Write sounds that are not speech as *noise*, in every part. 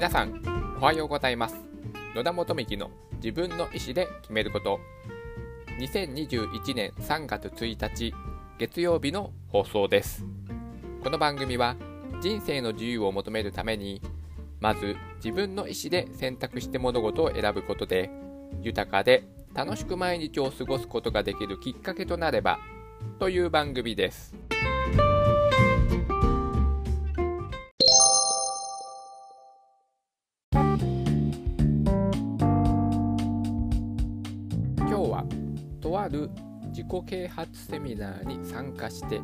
皆さんおはようございます。野田元幹の自分の意思で決めること。2021年3月1日月曜日の放送です。この番組は人生の自由を求めるためにまず自分の意思で選択して物事を選ぶことで豊かで楽しく毎日を過ごすことができるきっかけとなればという番組です。己啓発セミナーに参加して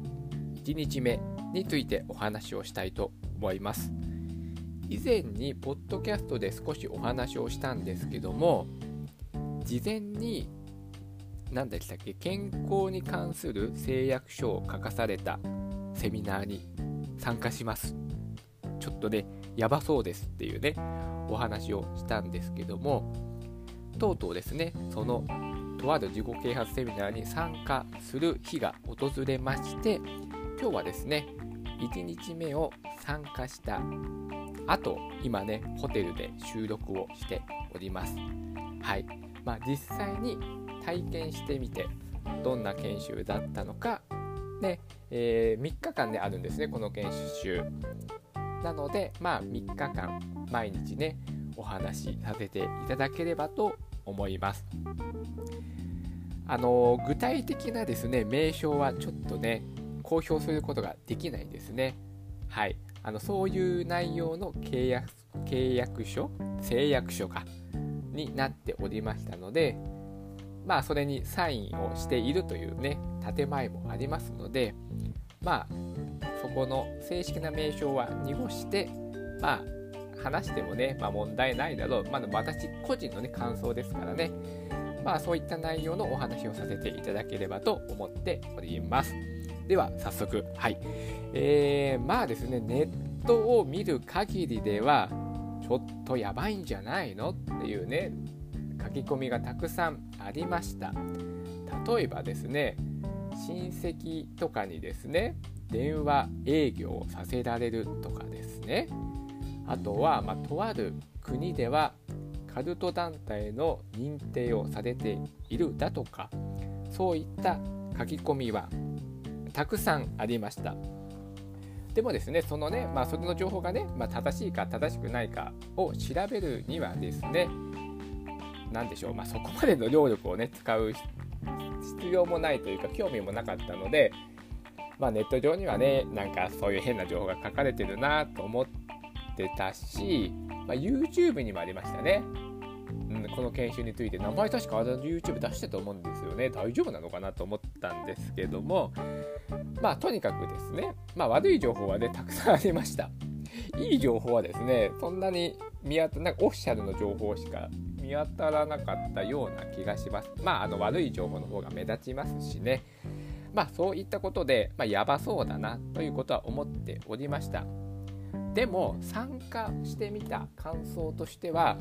1日目についてお話をしたいと思います。以前にポッドキャストで少しお話をしたんですけども事前に何でしたっけ健康に関する誓約書を書かされたセミナーに参加します。ちょっとねやばそうですっていうねお話をしたんですけどもとうとうですねそのとある自己啓発セミナーに参加する日が訪れまして今日はですね1日目を参加した後今ねホテルで収録をしております。はい。まあ実際に体験してみてどんな研修だったのかで、えー、3日間で、あるんですねこの研修。なのでまあ3日間毎日ねお話しさせていただければと思います。あの具体的なですね名称はちょっとね公表することができないんですね。はい。あのそういう内容の契約契約書誓約書かになっておりましたのでまあそれにサインをしているというね建前もありますのでまあそこの正式な名称は濁してまあ話してもね、まあ、問題ないだろう、まあ、私個人のね感想ですからね。まあそういった内容のお話をさせていただければと思っております。では早速。はい。えー、まあですねネットを見る限りではちょっとやばいんじゃないのっていうね書き込みがたくさんありました。例えばですね親戚とかにですね電話営業をさせられるとかですね。あとは、まあ、とある国ではカルト団体の認定をされているだとかそういった書き込みはたくさんありました。でもですねそのね、まあ、それの情報がね、まあ、正しいか正しくないかを調べるにはですね何でしょう、まあ、そこまでの労力をね使う必要もないというか興味もなかったので、まあ、ネット上にはねなんかそういう変な情報が書かれてるなと思ってたし、まあ、YouTube にもありましたね。うん、この研修について名前確かあの YouTube 出してたと思うんですよね。大丈夫なのかなと思ったんですけどもまあとにかくですねまあ悪い情報はねたくさんありました。いい情報はですねそんなに見当たなんかオフィシャルの情報しか見当たらなかったような気がします。まああの悪い情報の方が目立ちますしね。まあそういったことで、まあ、やばそうだなということは思っておりました。でも参加してみた感想としては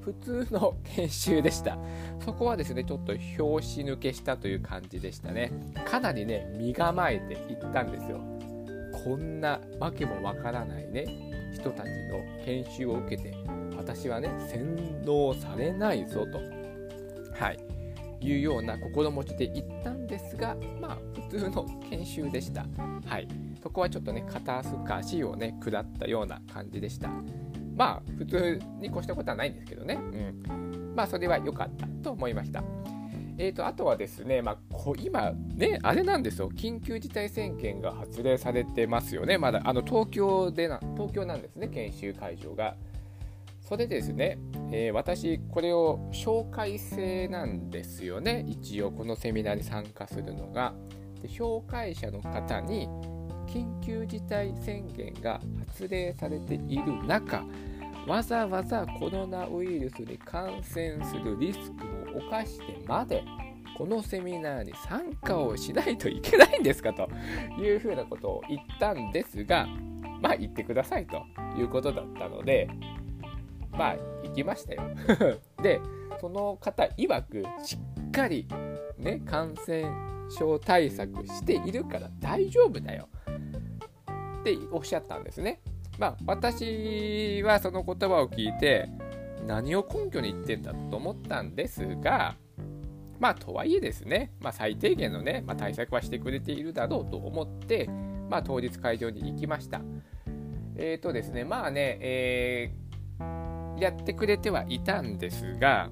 普通の研修でした。そこはですねちょっと拍子抜けしたという感じでしたね。かなりね身構えていったんですよ。こんなわけもわからないね人たちの研修を受けて私はね洗脳されないぞと。はい。いうような心持ちで行ったんですがまあ普通の研修でした。はい。そこはちょっとね肩透かしをね下ったような感じでした。まあ普通に越したことはないんですけどね、うん、まあそれは良かったと思いました。えーと、あとはですね、まあ、こ今ね、あれなんですよ、緊急事態宣言が発令されてますよね、まだあの東京でな、東京なんですね、研修会場が。それですね、えー、私、これを紹介制なんですよね、一応、このセミナーに参加するのが。で紹介者の方に緊急事態宣言が発令されている中わざわざコロナウイルスに感染するリスクを冒してまでこのセミナーに参加をしないといけないんですか？というふうなことを言ったんですがまあ言ってくださいということだったのでまあ行きましたよ *laughs* でその方曰くしっかりね感染症対策しているから大丈夫だよっておっしゃったんですね。まあ私はその言葉を聞いて何を根拠に言ってんだと思ったんですがまあとはいえですね、まあ、最低限のね、まあ、対策はしてくれているだろうと思って、まあ、当日会場に行きました。えっ、ー、とですね、まあね、えー、やってくれてはいたんですが、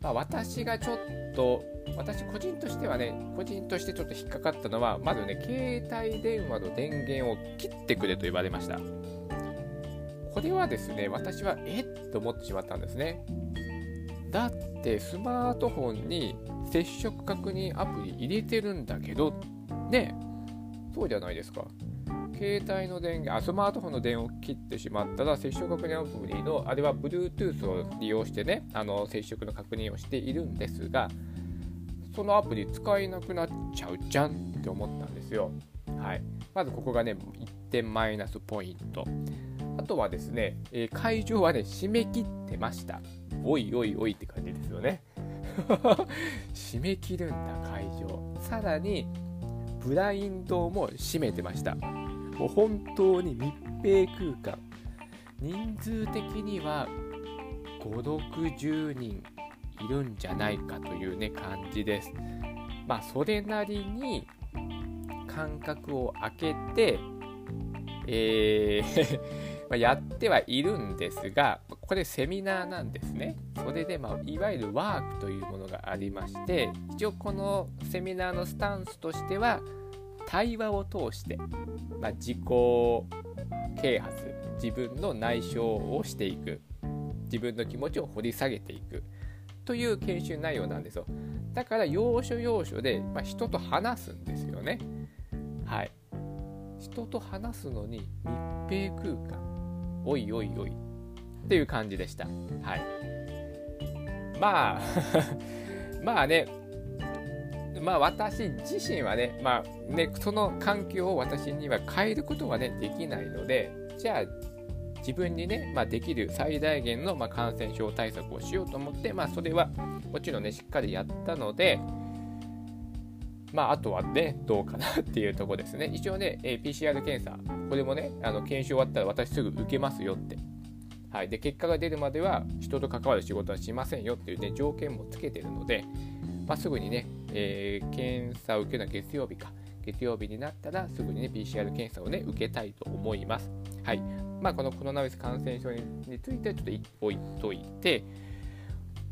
まあ、私がちょっと、私個人としてはね、個人としてちょっと引っかかったのは、まずね、携帯電話の電源を切ってくれと言われました。これはですね、私はえっと思ってしまったんですね。だってスマートフォンに接触確認アプリ入れてるんだけど、ね、そうじゃないですか。携帯の電源あ、スマートフォンの電源を切ってしまったら、接触確認アプリの、あれは Bluetooth を利用してね、あの接触の確認をしているんですが、そのアプリ使えなくなっちゃうじゃんって思ったんですよ。はい。まずここがね、1点マイナスポイント。あとはですね、え、会場はね、締め切ってました。おいおいおいって感じですよね。*laughs* 締め切るんだ、会場。さらに、ブラインドも閉めてました。もう本当に密閉空間人数的には560人いるんじゃないかというね感じです。まあそれなりに間隔を空けてえー *laughs* まやってはいるんですがこれセミナーなんですね。それで、まあ、いわゆるワークというものがありまして一応このセミナーのスタンスとしては対話を通して、まあ、自己啓発自分の内省をしていく自分の気持ちを掘り下げていくという研修内容なんですよ。だから要所要所で、まあ、人と話すんですよね。はい。人と話すのに密閉空間。おいおいおい。っていう感じでした。はい。まあ *laughs* まあねまあ私自身はね、まあね、その環境を私には変えることはね、できないので、じゃあ自分にね、まあ、できる最大限の、ま、感染症対策をしようと思って、まあ、それはもちろんね、しっかりやったので、まあ、あとはね、どうかなっていうとこですね。一応ね、え PCR 検査、これもね、あの検証終わったら私すぐ受けますよって。はい。で、結果が出るまでは人と関わる仕事はしませんよっていうね、条件もつけてるので、まあ、すぐにね、えー、検査を受けるのは月曜日か。月曜日になったらすぐにね、PCR 検査をね、受けたいと思います。はい。まあ、このコロナウイルス感染症についてはちょっと置いといて、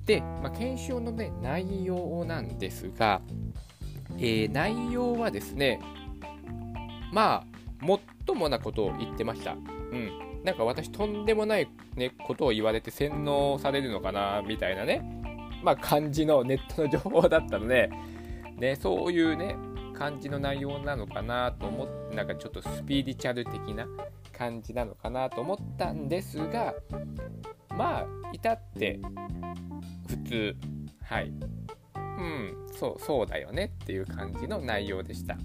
で、まあ、検証のね、内容なんですが、えー、内容はですね、まあ、もっともなことを言ってました。うん。なんか私、とんでもない、ね、ことを言われて洗脳されるのかな、みたいなね、まあ、感じのネットの情報だったので、ね、そういうね、感じの内容なのかなと思って、なんかちょっとスピリチュアル的な感じなのかなと思ったんですが、まあ、至って普通、はい。うん、そう、そうだよねっていう感じの内容でした。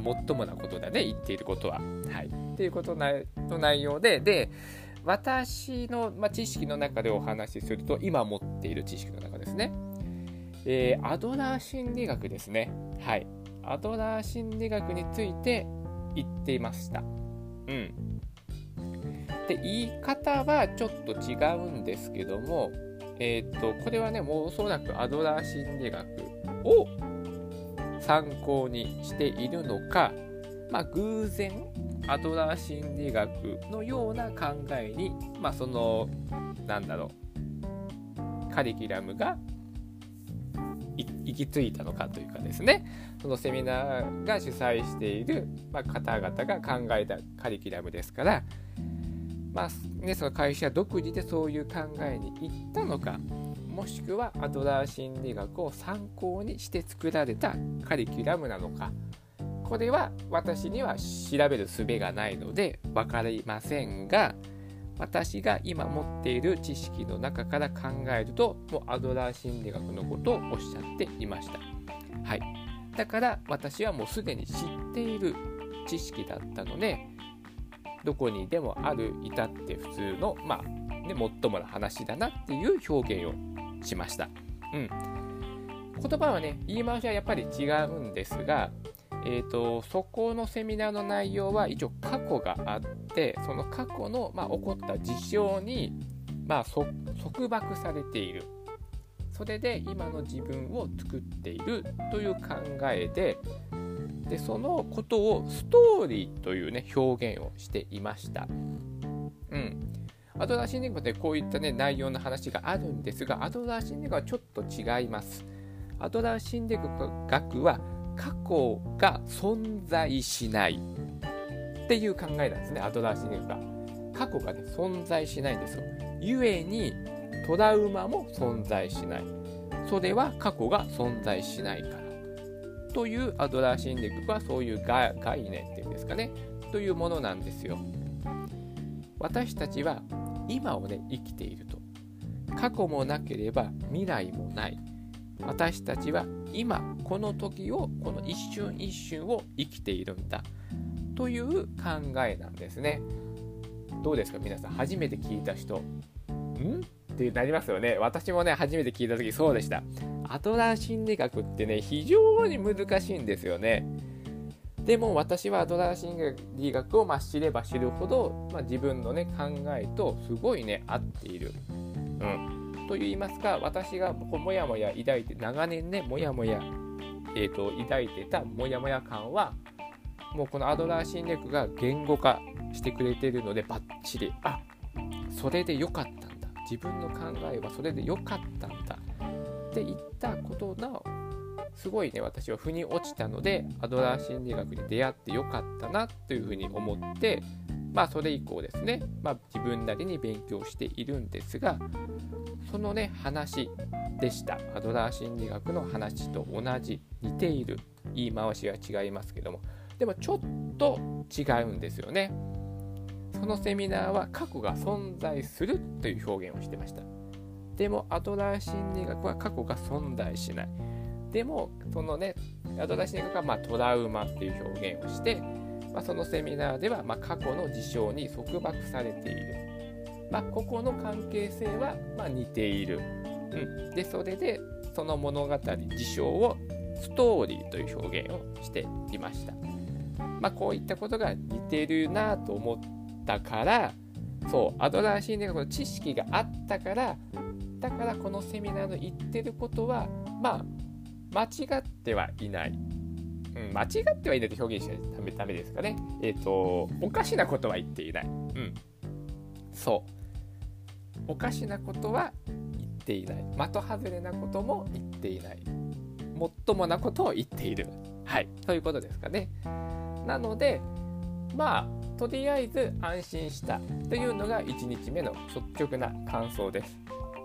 もっともなことだね、言っていることは。はい。っていうことの内容で、で、私の、ま、知識の中でお話しすると、今持っている知識の中ですね。えー、アドラー心理学ですね。はい。アドラー心理学について言っていました。うん。で、言い方はちょっと違うんですけども、えっ、と、これはね、もうおそらくアドラー心理学を参考にしているのか、まあ、偶然アドラー心理学のような考えに、まあ、そのなんだろう。カリキュラムが行き着いたのかというかですね。そのセミナーが主催している、まあ、方々が考えたカリキュラムですから、まあね、その会社独自でそういう考えに行ったのかもしくはアドラー心理学を参考にして作られたカリキュラムなのかこれは私には調べる術がないので分かりませんが私が今持っている知識の中から考えるともうアドラー心理学のことをおっしゃっていました。はい、だから私はもうすでに知っている知識だったのでどこにでもある至って普通のまあねもっともな話だなっていう表現をしました。うん、言葉はね言い回しはやっぱり違うんですがえーと、そこのセミナーの内容は一応過去があってその過去の、まあ、起こった事象に、まあ、束縛されているそれで今の自分を作っているという考えででそのことをストーリーというね表現をしていました。うんアドラー心理学でこういったね内容の話があるんですがアドラー心理学はちょっと違います。アドラー心理学は過去が存在しないっていう考えなんですねアドラー心理学が。過去がね存在しないんですよ。ゆえにトラウマも存在しない。それは過去が存在しないから。というアドラー心理学はそういう概念っていうんですかね。というものなんですよ。私たちは今をね生きていると。過去もなければ未来もない。私たちは今この時をこの一瞬一瞬を生きているんだという考えなんですね。どうですか皆さん初めて聞いた人ん？ってなりますよね。私もね、初めて聞いた時そうでした。アトラー心理学ってね、非常に難しいんですよね。でも私はアドラー心理学をま知れば知るほど、まあ、自分のね考えとすごいね合っている。うん、と言いますか私がこうもやもや抱いて長年ねもやもや、えーと、抱いてたもやもや感はもうこのアドラー心理学が言語化してくれてるのでバッチリ。あそれでよかったんだ。自分の考えはそれで良かったんだ。って言ったことがすごいね私は腑に落ちたのでアドラー心理学に出会ってよかったなというふうに思ってまあそれ以降ですね、まあ、自分なりに勉強しているんですがそのね話でしたアドラー心理学の話と同じ似ている言い回しは違いますけどもでもちょっと違うんですよね。そのセミナーは過去が存在するという表現をしてました。でもアドラー心理学は過去が存在しない。でもそのねアドラー心理学はまトラウマっていう表現をして、まあ、そのセミナーではま過去の事象に束縛されている。ま、ここの関係性はま似ている。うん、でそれでその物語事象をストーリーという表現をしていました。まあ、こういったことが似てるなと思っったからそうアドラー心理学の知識があったからだからこのセミナーの言ってることはまあ間違ってはいない、うん、間違ってはいないと表現しないとダメですかね。えっ、ー、とおかしなことは言っていない。うん。そう。おかしなことは言っていない。的外れなことも言っていない。もっともなことを言っている。はい。ということですかね。なのでまあとりあえず安心したというのが1日目の率直な感想です。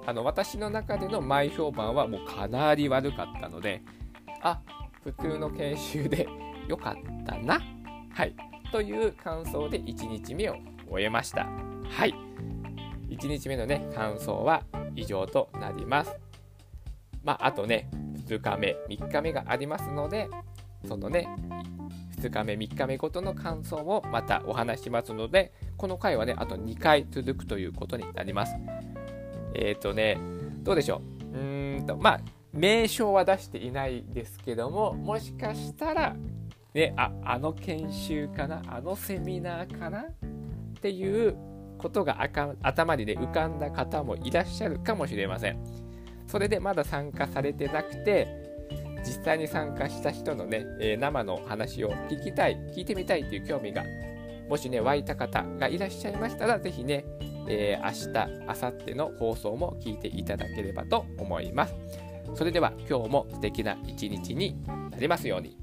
あの私の中での前評判はもうかなり悪かったので、あ普通の研修で。*laughs* 良かったな、はい、という感想で1日目を終えました。はい、1日目のね感想は以上となります。まあ、あとね2日目3日目がありますのでそのね2日目3日目ごとの感想をまたお話しますのでこの回はねあと2回続くということになります。えっ、ー、とねどうでしょう？うーんとまあ名称は出していないですけどももしかしたらねああの研修かなあのセミナーかなっていうことが頭にね浮かんだ方もいらっしゃるかもしれませんそれでまだ参加されてなくて実際に参加した人のね、えー、生の話を聞きたい、聞いてみたいという興味が、もしね、湧いた方がいらっしゃいましたら、ぜひね、えー、明日、明後日の放送も聞いていただければと思います。それでは今日も素敵な一日になりますように。